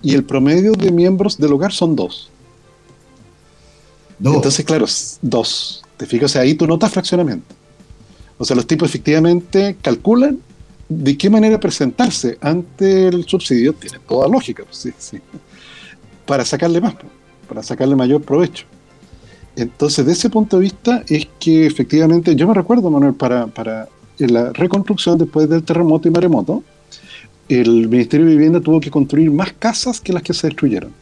y el promedio de miembros del hogar son dos. dos. Entonces, claro, dos. Te fijas, o sea, ahí tú notas fraccionamiento. O sea, los tipos efectivamente calculan de qué manera presentarse ante el subsidio. Tiene toda lógica. Pues, sí, sí para sacarle más, para sacarle mayor provecho. Entonces, de ese punto de vista, es que efectivamente, yo me recuerdo, Manuel, para, para la reconstrucción después del terremoto y maremoto, el Ministerio de Vivienda tuvo que construir más casas que las que se destruyeron.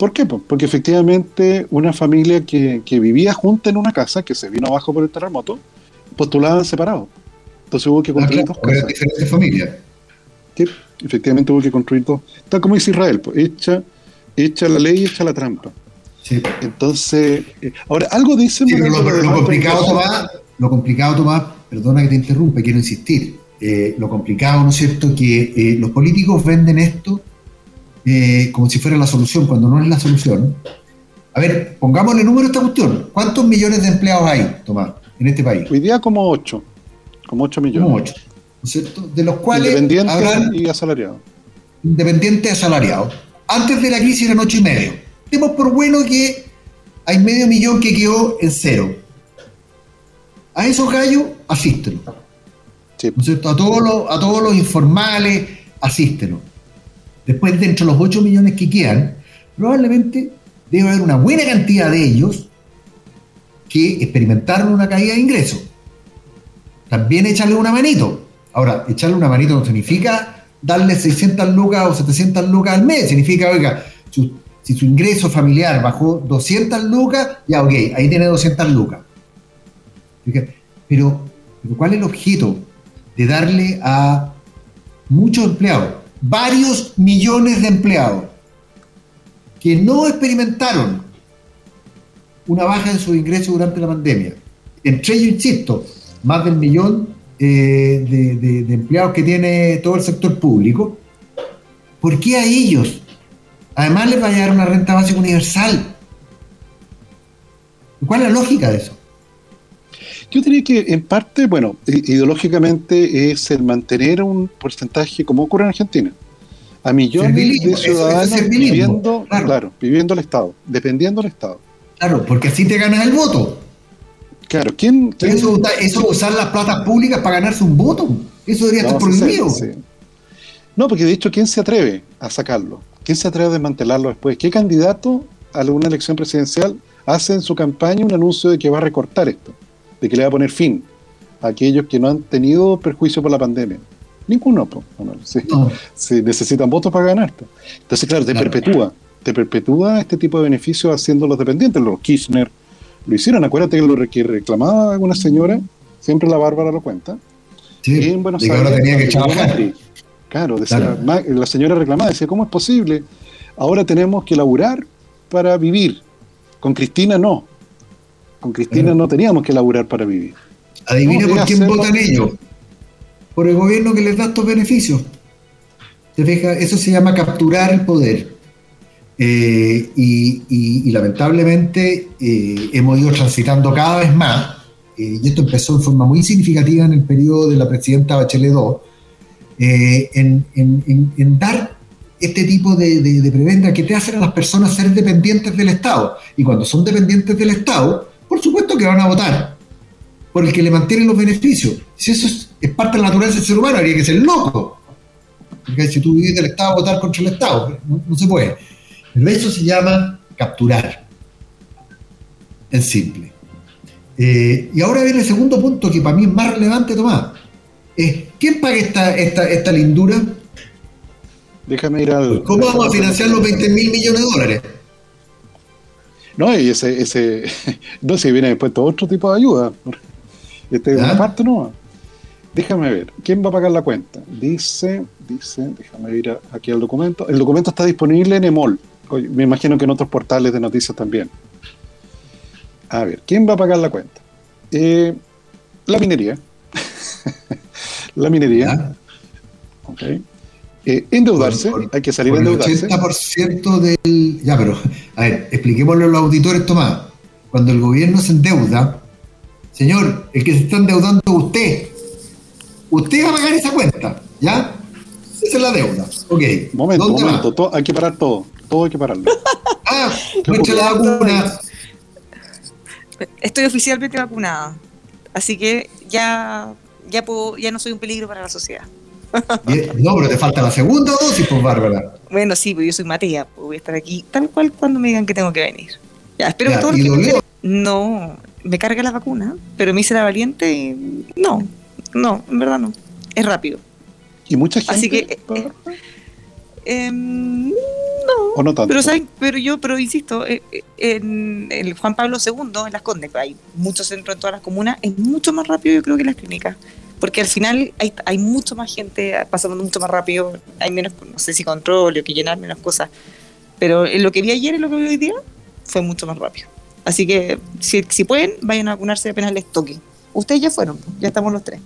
¿Por qué? Porque efectivamente una familia que, vivía junta en una casa, que se vino abajo por el terremoto, postulaban separados. Entonces hubo que construir dos casas. diferentes familias. Sí, efectivamente hubo que construir dos. Tal como dice Israel, pues, hecha echa la ley y echa la trampa. Entonces, eh, ahora, algo dice... lo, complicado, Tomás, lo complicado, Tomás, perdona que te interrumpe, quiero insistir. Eh, lo complicado, ¿no es cierto?, que eh, los políticos venden esto como si fuera la solución, cuando no es la solución. A ver, pongámosle número a esta cuestión. ¿Cuántos millones de empleados hay, Tomás, en este país? Hoy día como 8. Como 8 millones. Como 8. ¿no es cierto? De los cuales. Independientes y asalariados. Independientes asalariados antes de la crisis eran ocho y medio. Demos por bueno que hay medio millón que quedó en cero. A esos gallos, asístenos. A, todos los, a todos los informales, asístenos. Después, dentro de los 8 millones que quedan, probablemente debe haber una buena cantidad de ellos que experimentaron una caída de ingresos. También echarle una manito. Ahora, echarle una manito no significa darle 600 lucas o 700 lucas al mes. Significa, oiga, si su ingreso familiar bajó 200 lucas, ya ok, ahí tiene 200 lucas. Pero, ¿cuál es el objeto de darle a muchos empleados, varios millones de empleados, que no experimentaron una baja en su ingreso durante la pandemia? Entre ellos, insisto, más del millón eh, de, empleados que tiene todo el sector público, ¿por qué a ellos? Además les va a llegar una renta básica universal. ¿Cuál es la lógica de eso? Yo diría que en parte, bueno, ideológicamente es el mantener un porcentaje como ocurre en Argentina, a millones de ciudadanos viviendo, claro. viviendo el Estado, dependiendo del Estado. Claro, porque así te ganas el voto. Claro, ¿quién, Eso, eso usar las platas públicas para ganarse un voto. Eso debería estar prohibido. No, porque de hecho, ¿quién se atreve a sacarlo? ¿Quién se atreve a desmantelarlo después? ¿Qué candidato a una elección presidencial hace en su campaña un anuncio de que va a recortar esto? De que le va a poner fin a aquellos que no han tenido perjuicio por la pandemia. Ninguno, pues. [LAUGHS] Si necesitan votos para ganar. Entonces, claro, te perpetúa. Te perpetúa este tipo de beneficios haciéndolos dependientes. Los Kirchner lo hicieron. Acuérdate que lo que reclamaba una señora, siempre la Bárbara lo cuenta. Sí, en Buenos Aires, tenía que Claro, la señora reclamaba, decía, ¿cómo es posible? Ahora tenemos que laburar para vivir. Con Cristina no. Con Cristina no teníamos que laburar para vivir. Adivina por quién votan ellos. Por el gobierno que les da estos beneficios. ¿Te fijas? Eso se llama capturar el poder. Eh, y, lamentablemente eh, hemos ido transitando cada vez más, eh, y esto empezó en forma muy significativa en el periodo de la presidenta Bachelet II, en, dar este tipo de, de, prebenda que te hacen a las personas ser dependientes del Estado. Y cuando son dependientes del Estado, por supuesto que van a votar por el que le mantienen los beneficios. Si eso es, parte de la naturaleza del ser humano, habría que ser loco. Porque si tú vives del Estado, votar contra el Estado, no se puede. Pero eso se llama capturar. En simple. Eh, y ahora viene el segundo punto que para mí es más relevante, Tomás. Es, ¿Quién paga esta, esta, esta lindura? Déjame ir al. ¿Cómo vamos a financiar los 20 mil millones de dólares? No, y ese, ese [LAUGHS] no se viene después todo otro tipo de ayuda. Este es una parte no. Déjame ver, ¿quién va a pagar la cuenta? Dice, dice, déjame ir aquí al documento. El documento está disponible en EMOL me imagino que en otros portales de noticias también. A ver, ¿quién va a pagar la cuenta? Eh, la minería. [LAUGHS] la minería. Ok. Eh, endeudarse, hay que salir a endeudarse. El 80% del. Ya, pero, a ver, expliquémoslo a los auditores, Tomás. Cuando el gobierno se endeuda, señor, el que se está endeudando es usted. Usted va a pagar esa cuenta, ¿ya? Esa es la deuda. Ok. Momento, momento, hay que parar todo todo hay que pararlo. [LAUGHS] ah, la vacuna. Estoy oficialmente vacunada. Así que ya, ya, puedo, ya no soy un peligro para la sociedad. No, pero te falta la segunda dosis, pues, Bárbara. Bueno, sí, pues yo soy Matías, pues voy a estar aquí tal cual cuando me digan que tengo que venir. Ya, espero que todo No, me carga la vacuna, pero me hice la valiente y no, no, en verdad no. Es rápido. ¿Y mucha gente? Así que... Eh, no, Pero, pero yo, pero insisto, eh, eh, en el Juan Pablo II, en las Condes, hay muchos centros en todas las comunas, es mucho más rápido yo creo que las clínicas. Porque al final hay, hay mucho más gente pasando mucho más rápido, hay menos, no sé si control o que llenar menos cosas. Pero lo que vi ayer y lo que vi hoy día fue mucho más rápido. Así que si, si pueden, vayan a vacunarse apenas les toque. Ustedes ya fueron, ya estamos los tres.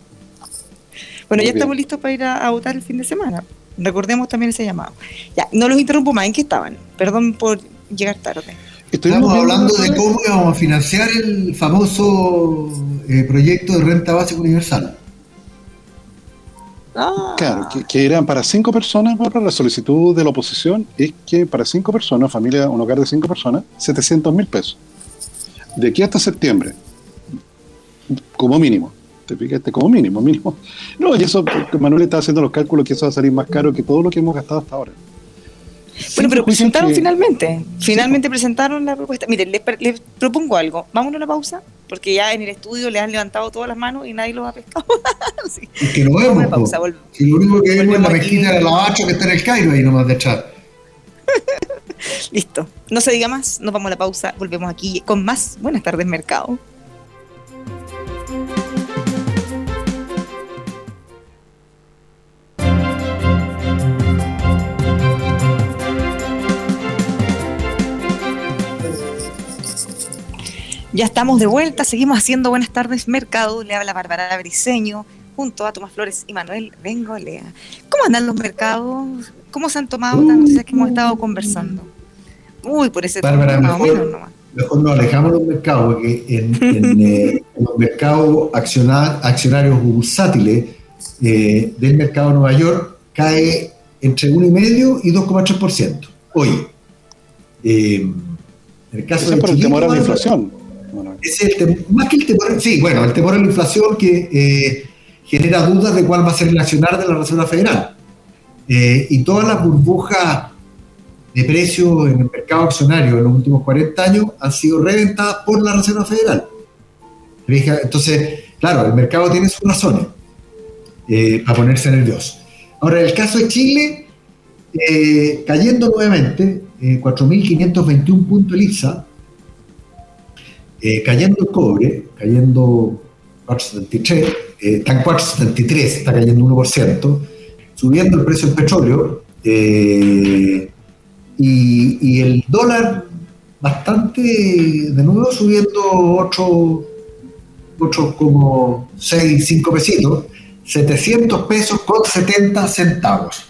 Bueno, ya estamos listos para ir a votar el fin de semana. Recordemos también ese llamado. Ya, no los interrumpo más, ¿en qué estaban? Perdón por llegar tarde. Estamos hablando de cómo vamos a financiar el famoso eh, proyecto de renta básica universal. Ah. Claro, que, eran para cinco personas, la solicitud de la oposición es que para cinco personas, familia, un hogar de cinco personas, 700 mil pesos. De aquí hasta septiembre, como mínimo te fijaste como mínimo, mínimo. No, y eso, Manuel está haciendo los cálculos que eso va a salir más caro que todo lo que hemos gastado hasta ahora. Bueno, pero presentaron finalmente. Finalmente presentaron la propuesta. Miren, les, propongo algo. Vámonos a una pausa, porque ya en el estudio le han levantado todas las manos y nadie los ha pescado. [LAUGHS] sí. Es que no vemos. Pausa, si lo único que vemos es la mezquita de la que está en el Cairo ahí nomás de echar. [LAUGHS] Listo. No se diga más. Nos vamos a la pausa. Volvemos aquí con más. Buenas tardes, mercado. Ya estamos de vuelta, seguimos haciendo Buenas tardes Mercado. Le habla Bárbara Briseño junto a Tomás Flores y Manuel Bengolea. ¿Cómo andan los mercados? ¿Cómo se han tomado las noticias que hemos estado conversando? Uy, por ese Bárbara, más mejor, mejor nos alejamos de los mercados, porque en, [LAUGHS] eh, los mercados accionarios bursátiles eh, del mercado de Nueva York cae entre 1,5 y 2,3%. Hoy. Eh, en el caso de por el temor a la inflación. Es el más que el temor, sí, bueno, el temor a la inflación que eh, genera dudas de cuál va a ser el accionar de la Reserva Federal. Eh, y todas las burbujas de precios en el mercado accionario en los últimos 40 años han sido reventadas por la Reserva Federal. Entonces, claro, el mercado tiene sus razones eh, para ponerse nervioso. Ahora, el caso de Chile, eh, cayendo nuevamente, 4.521 puntos el IPSA, cayendo el cobre, cayendo 473, está en 473, está cayendo 1%, subiendo el precio del petróleo eh, y, el dólar bastante, de nuevo subiendo 8, como 6, 5 pesitos, 700 pesos con 70 centavos.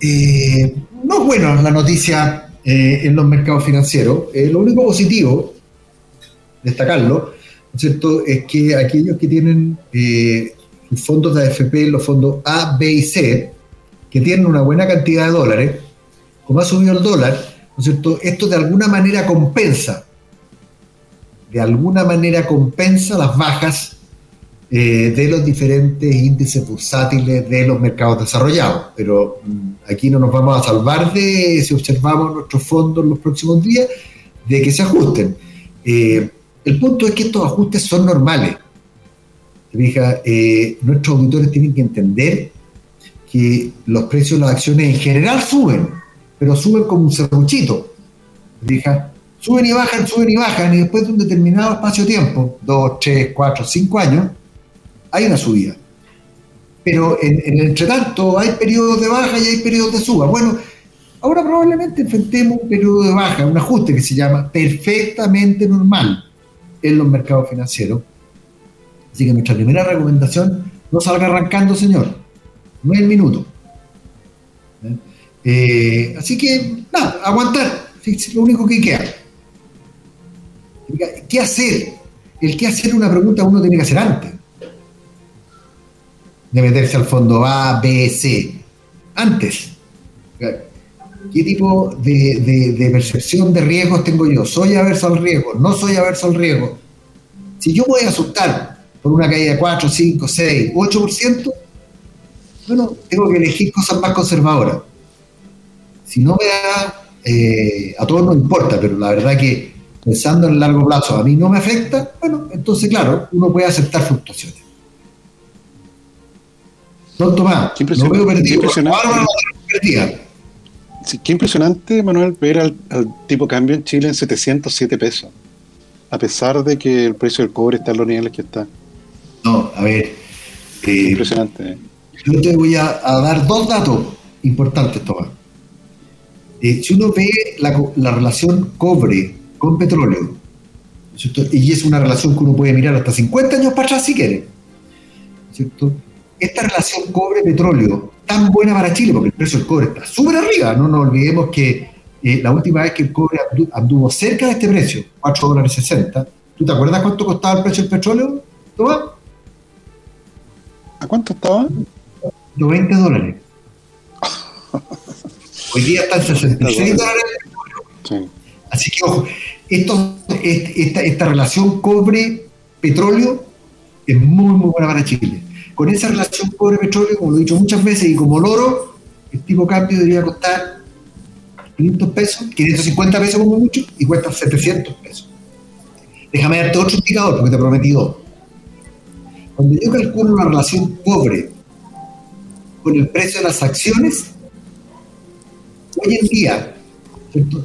Eh, no es buena la noticia eh, en los mercados financieros. lo único positivo, destacarlo, cierto? es que aquellos que tienen los fondos de AFP, los fondos A, B y C, que tienen una buena cantidad de dólares, como ha subido el dólar, ¿no es cierto? Esto de alguna manera compensa, de alguna manera compensa las bajas eh, de los diferentes índices bursátiles de los mercados desarrollados. Pero mm, aquí no nos vamos a salvar de, si observamos nuestros fondos en los próximos días, de que se ajusten. Eh, el punto es que estos ajustes son normales eh, nuestros auditores tienen que entender que los precios de las acciones en general suben, pero suben como un serruchito. Suben y bajan, suben y bajan, y después de un determinado espacio de tiempo, dos, tres, cuatro, cinco años, hay una subida. Pero en, en el entretanto hay periodos de baja y hay periodos de suba. Bueno, ahora probablemente enfrentemos un periodo de baja, un ajuste que se llama perfectamente normal en los mercados financieros Así que nuestra primera recomendación, no salga arrancando, señor. No es el minuto. ¿Eh? Eh, así que, nada, aguantar. Es lo único que queda. ¿Qué hacer? El qué hacer una pregunta uno tiene que hacer antes de meterse al fondo A, B, C. Antes. ¿Qué tipo de, de, percepción de riesgos tengo yo? ¿Soy averso al riesgo? ¿No soy averso al riesgo? Si yo voy a asustar por una caída de 4, 5, 6, 8%, bueno, tengo que elegir cosas más conservadoras. Si no me da, eh, a todos nos importa, pero la verdad que pensando en el largo plazo a mí no me afecta, bueno, entonces claro, uno puede aceptar fluctuaciones. Don Tomás, no veo perdido. Qué Sí, qué impresionante, Manuel, ver al, al tipo cambio en Chile en 707 pesos, a pesar de que el precio del cobre está en los niveles que está. No, a ver. Eh, impresionante. Eh. Yo te voy a, dar dos datos importantes, Tomás. Eh, si uno ve la, relación cobre con petróleo, y es una relación que uno puede mirar hasta 50 años para atrás si quiere, ¿cierto? Esta relación cobre-petróleo, tan buena para Chile, porque el precio del cobre está súper arriba, no nos olvidemos que la última vez que el cobre anduvo cerca de este precio, 4 dólares 60, ¿tú te acuerdas cuánto costaba el precio del petróleo, Tomás? ¿A cuánto estaba? 90 dólares. [LAUGHS] Hoy día están 66 dólares. Así que, ojo, esto, esta, esta relación cobre-petróleo es muy, muy buena para Chile. Con esa relación cobre-petróleo, como lo he dicho muchas veces, y como el oro, el tipo de cambio debería costar 500 pesos, 550 pesos como mucho, y cuesta 700 pesos. Déjame darte otro indicador, porque te prometí dos. Cuando yo calculo una relación pobre con el precio de las acciones, hoy en día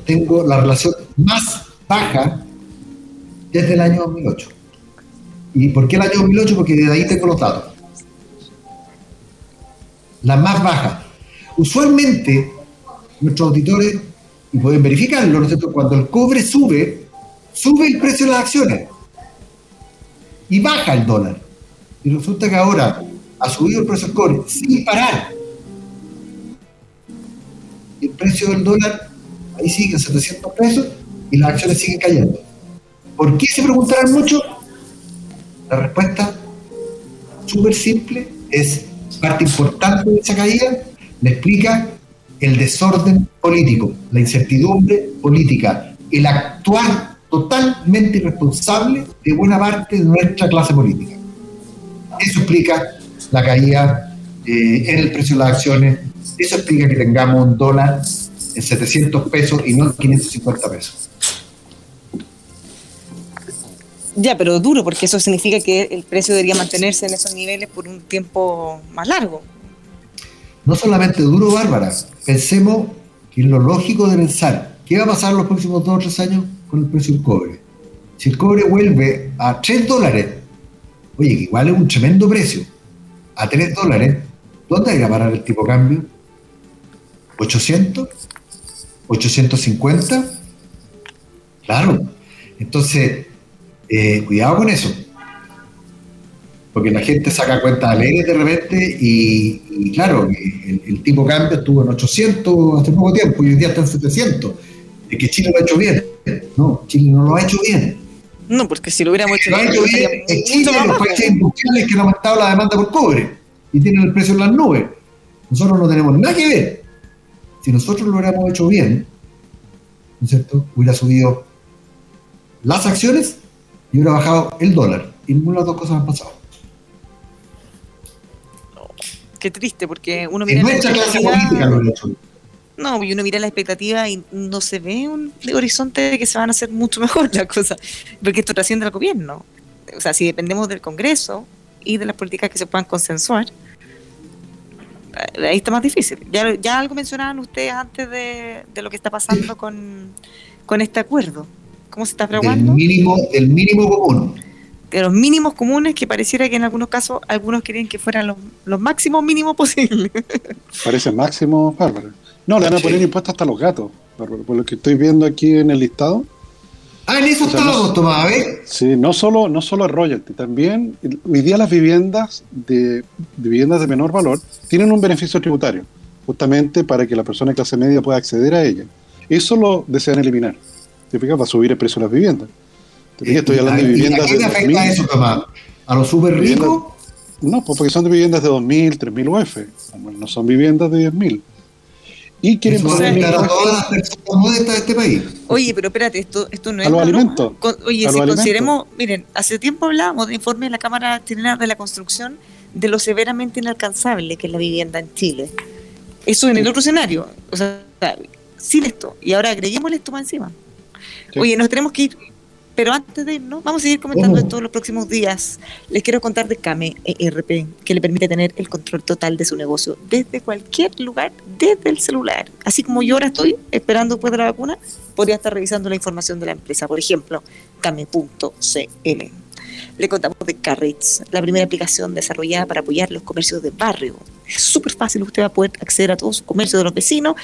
tengo la relación más baja desde el año 2008. ¿Y por qué el año 2008? Porque desde ahí tengo los datos. La más baja. Usualmente, nuestros auditores, y pueden verificarlo, ¿no es cierto? cuando el cobre sube, sube el precio de las acciones y baja el dólar. Y resulta que ahora ha subido el precio del cobre sin parar. El precio del dólar ahí sigue en 700 pesos y las acciones siguen cayendo. ¿Por qué se preguntarán mucho? La respuesta súper simple es parte importante de esa caída, le explica el desorden político, la incertidumbre política, el actuar totalmente irresponsable de buena parte de nuestra clase política. Eso explica la caída eh, en el precio de las acciones, eso explica que tengamos un dólar en 700 pesos y no en 550 pesos. Ya, pero duro, porque eso significa que el precio debería mantenerse en esos niveles por un tiempo más largo. No solamente duro, Bárbara, pensemos que lo lógico de pensar, ¿qué va a pasar los próximos dos o tres años con el precio del cobre? Si el cobre vuelve a 3 dólares, oye, que igual es un tremendo precio, a 3 dólares, ¿dónde irá a parar el tipo de cambio? ¿800? ¿850? Claro. Entonces, eh, cuidado con eso. Porque la gente saca cuentas alegres de repente y, claro, el, el, tipo cambio estuvo en 800 hace poco tiempo y hoy día está en 700. Es que Chile lo ha hecho bien. No, Chile no lo ha hecho bien. No, porque si lo hubiéramos hecho, lo bien, ha hecho bien es Chile los países industriales que han aumentado la demanda por cobre y tienen el precio en las nubes. Nosotros no tenemos nada que ver. Si nosotros lo hubiéramos hecho bien, ¿no es cierto? Hubiera subido las acciones y hubiera bajado el dólar. Y ninguna de las dos cosas han pasado. Qué triste, porque uno mira. nuestra clase política lo ha hecho. No, y uno mira la expectativa y no se ve un horizonte de que se van a hacer mucho [LAUGHS] mejor las cosas, porque esto trasciende al gobierno. O sea, si dependemos del Congreso y de las políticas que se puedan consensuar, ahí está más difícil. Ya, ya algo mencionaban ustedes antes de, de lo que está pasando con, con este acuerdo. ¿Cómo se está fraguando? Del mínimo, del mínimo común. De los mínimos comunes que pareciera que en algunos casos algunos querían que fueran los, los máximos mínimos [LAUGHS] posibles. Parece máximo, Bárbara. No, le van a poner impuestos hasta los gatos, Bárbara, por lo que estoy viendo aquí en el listado. Ah, en eso estábamos, Tomás, ¿eh? Sí, no solo, no solo royalty, también hoy día las viviendas de, de, viviendas de menor valor tienen un beneficio tributario, justamente para que la persona de clase media pueda acceder a ella. Eso lo desean eliminar significa va a subir el precio de las viviendas. Estoy hablando de viviendas ¿A qué afecta eso, Tomás? ¿A los súper ricos? No, pues porque son de viviendas de 2.000, 3.000 UF. No son viviendas de 10.000. Y quieren poner a todas las personas modestas de este país. Oye, pero espérate, esto, esto no es. A los alimentos. Con, oye, si consideremos, miren, hace tiempo hablábamos de informe de la Cámara Chilena de la Construcción de lo severamente inalcanzable que es la vivienda en Chile. Eso en el otro escenario. O sea, sin esto. Y ahora agreguémosle esto más encima. Oye, nos tenemos que ir, pero antes de irnos, vamos a seguir comentando esto los próximos días. Les quiero contar de Came ERP, que le permite tener el control total de su negocio desde cualquier lugar, desde el celular. Así como yo ahora estoy esperando después de la vacuna, podría estar revisando la información de la empresa, por ejemplo, came.cl. Le contamos de Carrits, la primera aplicación desarrollada para apoyar los comercios de barrio. Es súper fácil, usted va a poder acceder a todos los comercios de los vecinos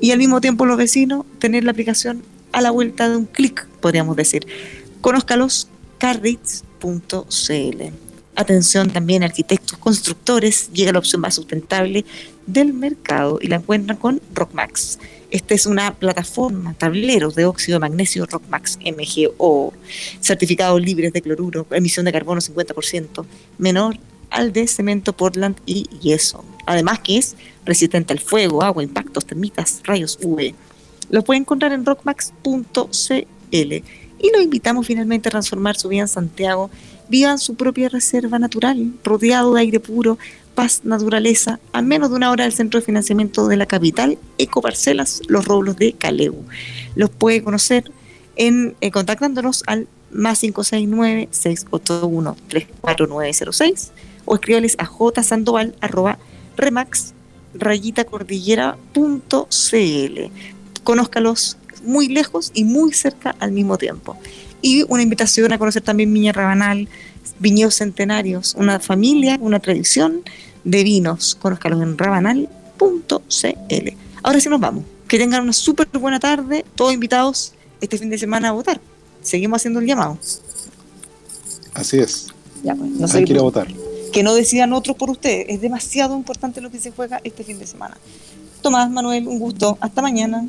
y al mismo tiempo los vecinos tener la aplicación a la vuelta de un clic, podríamos decir. Conózcalos carrits.cl. Atención también arquitectos, constructores, llega la opción más sustentable del mercado y la encuentran con Rockmax. Esta es una plataforma, tableros de óxido de magnesio Rockmax MGO, certificados libres de cloruro, emisión de carbono 50%, menor al de cemento Portland y yeso. Además que es resistente al fuego, agua, impactos, termitas, rayos UV. Lo puede encontrar en rockmax.cl y lo invitamos finalmente a transformar su vida en Santiago. Vivan su propia reserva natural, rodeado de aire puro, paz, naturaleza, a menos de una hora del centro de financiamiento de la capital, Ecoparcelas Los Roblos de Caleu. Los puede conocer en, eh, contactándonos al más 569-681-34906 o escríbales a jsandoval remax conózcalos muy lejos y muy cerca al mismo tiempo. Y una invitación a conocer también Viña Rabanal, viñedos centenarios, una familia, una tradición de vinos. Conózcalos en rabanal.cl. Ahora sí nos vamos. Que tengan una súper buena tarde, todos invitados este fin de semana a votar. Seguimos haciendo el llamado. Así es. Ya, pues, no Hay que ir a votar. Que no decidan otros por ustedes. Es demasiado importante lo que se juega este fin de semana. Tomás, Manuel, un gusto. Hasta mañana.